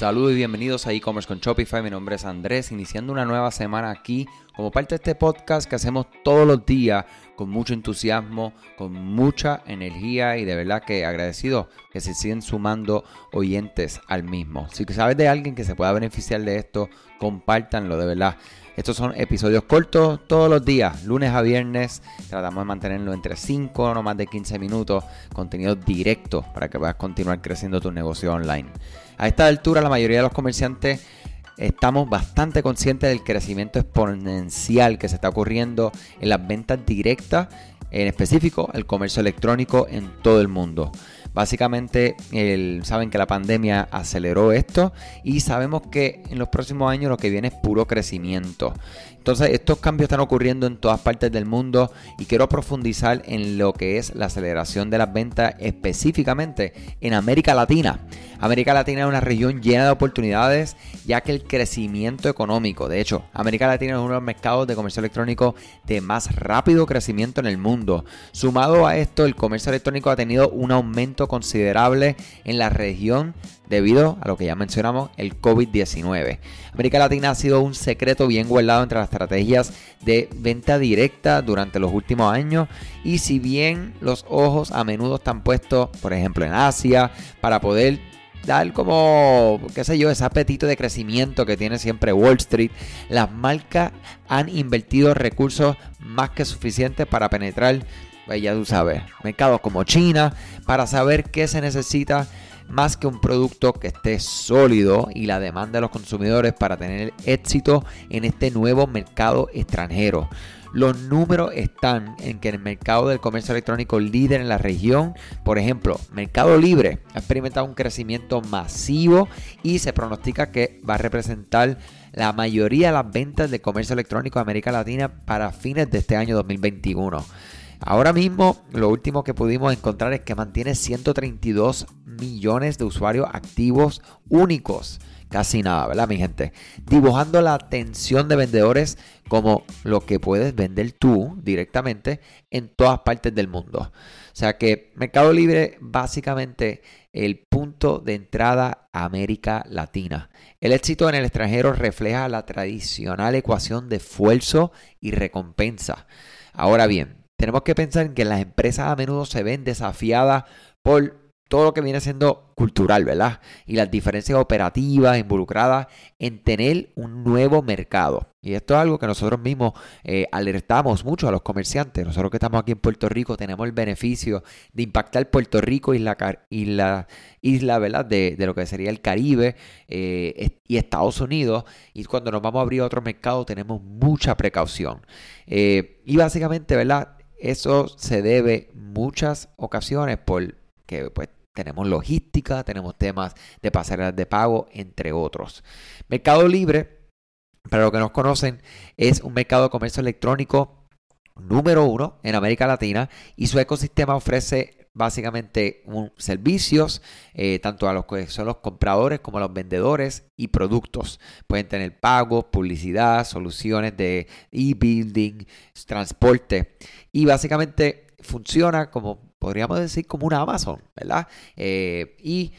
Saludos y bienvenidos a e-commerce con Shopify. Mi nombre es Andrés, iniciando una nueva semana aquí como parte de este podcast que hacemos todos los días con mucho entusiasmo, con mucha energía y de verdad que agradecido que se siguen sumando oyentes al mismo. Si sabes de alguien que se pueda beneficiar de esto, compártanlo de verdad. Estos son episodios cortos todos los días, lunes a viernes. Tratamos de mantenerlo entre 5, no más de 15 minutos. Contenido directo para que puedas continuar creciendo tu negocio online. A esta altura, la mayoría de los comerciantes estamos bastante conscientes del crecimiento exponencial que se está ocurriendo en las ventas directas, en específico el comercio electrónico en todo el mundo. Básicamente saben que la pandemia aceleró esto y sabemos que en los próximos años lo que viene es puro crecimiento. Entonces estos cambios están ocurriendo en todas partes del mundo y quiero profundizar en lo que es la aceleración de las ventas específicamente en América Latina. América Latina es una región llena de oportunidades ya que el crecimiento económico, de hecho, América Latina es uno de los mercados de comercio electrónico de más rápido crecimiento en el mundo. Sumado a esto, el comercio electrónico ha tenido un aumento considerable en la región debido a lo que ya mencionamos, el COVID-19. América Latina ha sido un secreto bien guardado entre las estrategias de venta directa durante los últimos años y si bien los ojos a menudo están puestos, por ejemplo, en Asia, para poder dar como, qué sé yo, ese apetito de crecimiento que tiene siempre Wall Street, las marcas han invertido recursos más que suficientes para penetrar, pues ya tú sabes, mercados como China, para saber qué se necesita más que un producto que esté sólido y la demanda de los consumidores para tener éxito en este nuevo mercado extranjero. Los números están en que el mercado del comercio electrónico líder en la región, por ejemplo, Mercado Libre, ha experimentado un crecimiento masivo y se pronostica que va a representar la mayoría de las ventas de comercio electrónico de América Latina para fines de este año 2021. Ahora mismo lo último que pudimos encontrar es que mantiene 132 millones de usuarios activos únicos. Casi nada, ¿verdad, mi gente? Dibujando la atención de vendedores como lo que puedes vender tú directamente en todas partes del mundo. O sea que Mercado Libre básicamente el punto de entrada a América Latina. El éxito en el extranjero refleja la tradicional ecuación de esfuerzo y recompensa. Ahora bien, tenemos que pensar en que las empresas a menudo se ven desafiadas por todo lo que viene siendo cultural, ¿verdad? Y las diferencias operativas involucradas en tener un nuevo mercado. Y esto es algo que nosotros mismos eh, alertamos mucho a los comerciantes. Nosotros que estamos aquí en Puerto Rico tenemos el beneficio de impactar Puerto Rico y la, isla, ¿verdad? De, lo que sería el Caribe eh, y Estados Unidos. Y cuando nos vamos a abrir otro mercado tenemos mucha precaución. Eh, y básicamente, ¿verdad? Eso se debe muchas ocasiones por que pues tenemos logística, tenemos temas de pasarelas de pago, entre otros. Mercado Libre, para los que nos conocen, es un mercado de comercio electrónico número uno en América Latina y su ecosistema ofrece básicamente servicios eh, tanto a los que son los compradores como a los vendedores y productos. Pueden tener pagos, publicidad, soluciones de e-building, transporte y básicamente funciona como podríamos decir como una Amazon, ¿verdad? Eh, y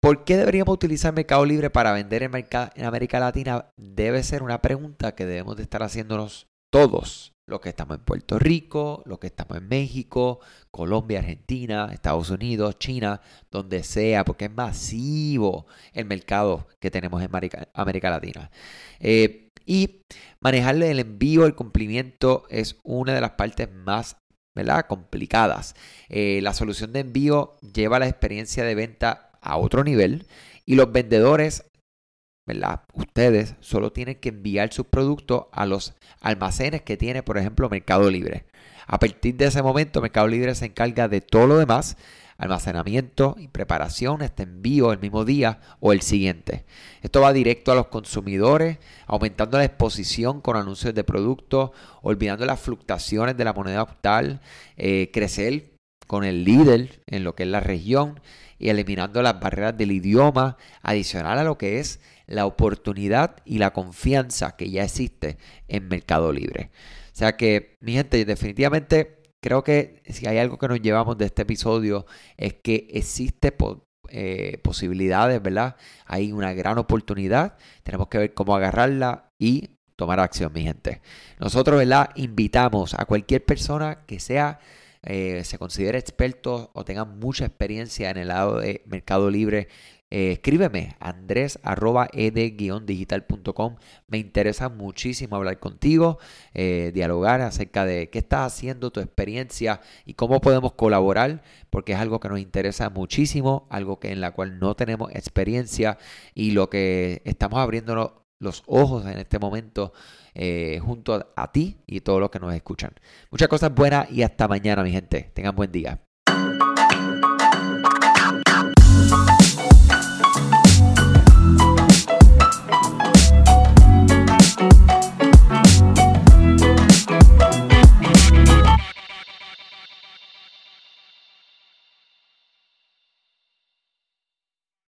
¿Por qué deberíamos utilizar Mercado Libre para vender en, en, América Latina? Debe ser una pregunta que debemos de estar haciéndonos todos los que estamos en Puerto Rico, los que estamos en México, Colombia, Argentina, Estados Unidos, China, donde sea, porque es masivo el mercado que tenemos en América, Latina. Eh, y manejarle el envío, el cumplimiento es una de las partes más ¿verdad? complicadas. Eh, la solución de envío lleva la experiencia de venta a otro nivel y los vendedores Ustedes solo tienen que enviar sus productos a los almacenes que tiene, por ejemplo, Mercado Libre. A partir de ese momento, Mercado Libre se encarga de todo lo demás, almacenamiento y preparación, este envío el mismo día o el siguiente. Esto va directo a los consumidores, aumentando la exposición con anuncios de productos, olvidando las fluctuaciones de la moneda actual, eh, crecer con el líder en lo que es la región y eliminando las barreras del idioma, adicional a lo que es la oportunidad y la confianza que ya existe en Mercado Libre. O sea que, mi gente, definitivamente creo que si hay algo que nos llevamos de este episodio es que existe eh, posibilidades, ¿verdad? Hay una gran oportunidad. Tenemos que ver cómo agarrarla y tomar acción, mi gente. Nosotros, ¿verdad? Invitamos a cualquier persona que sea, eh, se considere experto o tenga mucha experiencia en el lado de Mercado Libre eh, escríbeme andrés arroba ed-digital.com. Me interesa muchísimo hablar contigo, eh, dialogar acerca de qué estás haciendo, tu experiencia y cómo podemos colaborar, porque es algo que nos interesa muchísimo, algo que en la cual no tenemos experiencia y lo que estamos abriéndonos los ojos en este momento eh, junto a, a ti y todos los que nos escuchan. Muchas cosas buenas y hasta mañana, mi gente. Tengan buen día.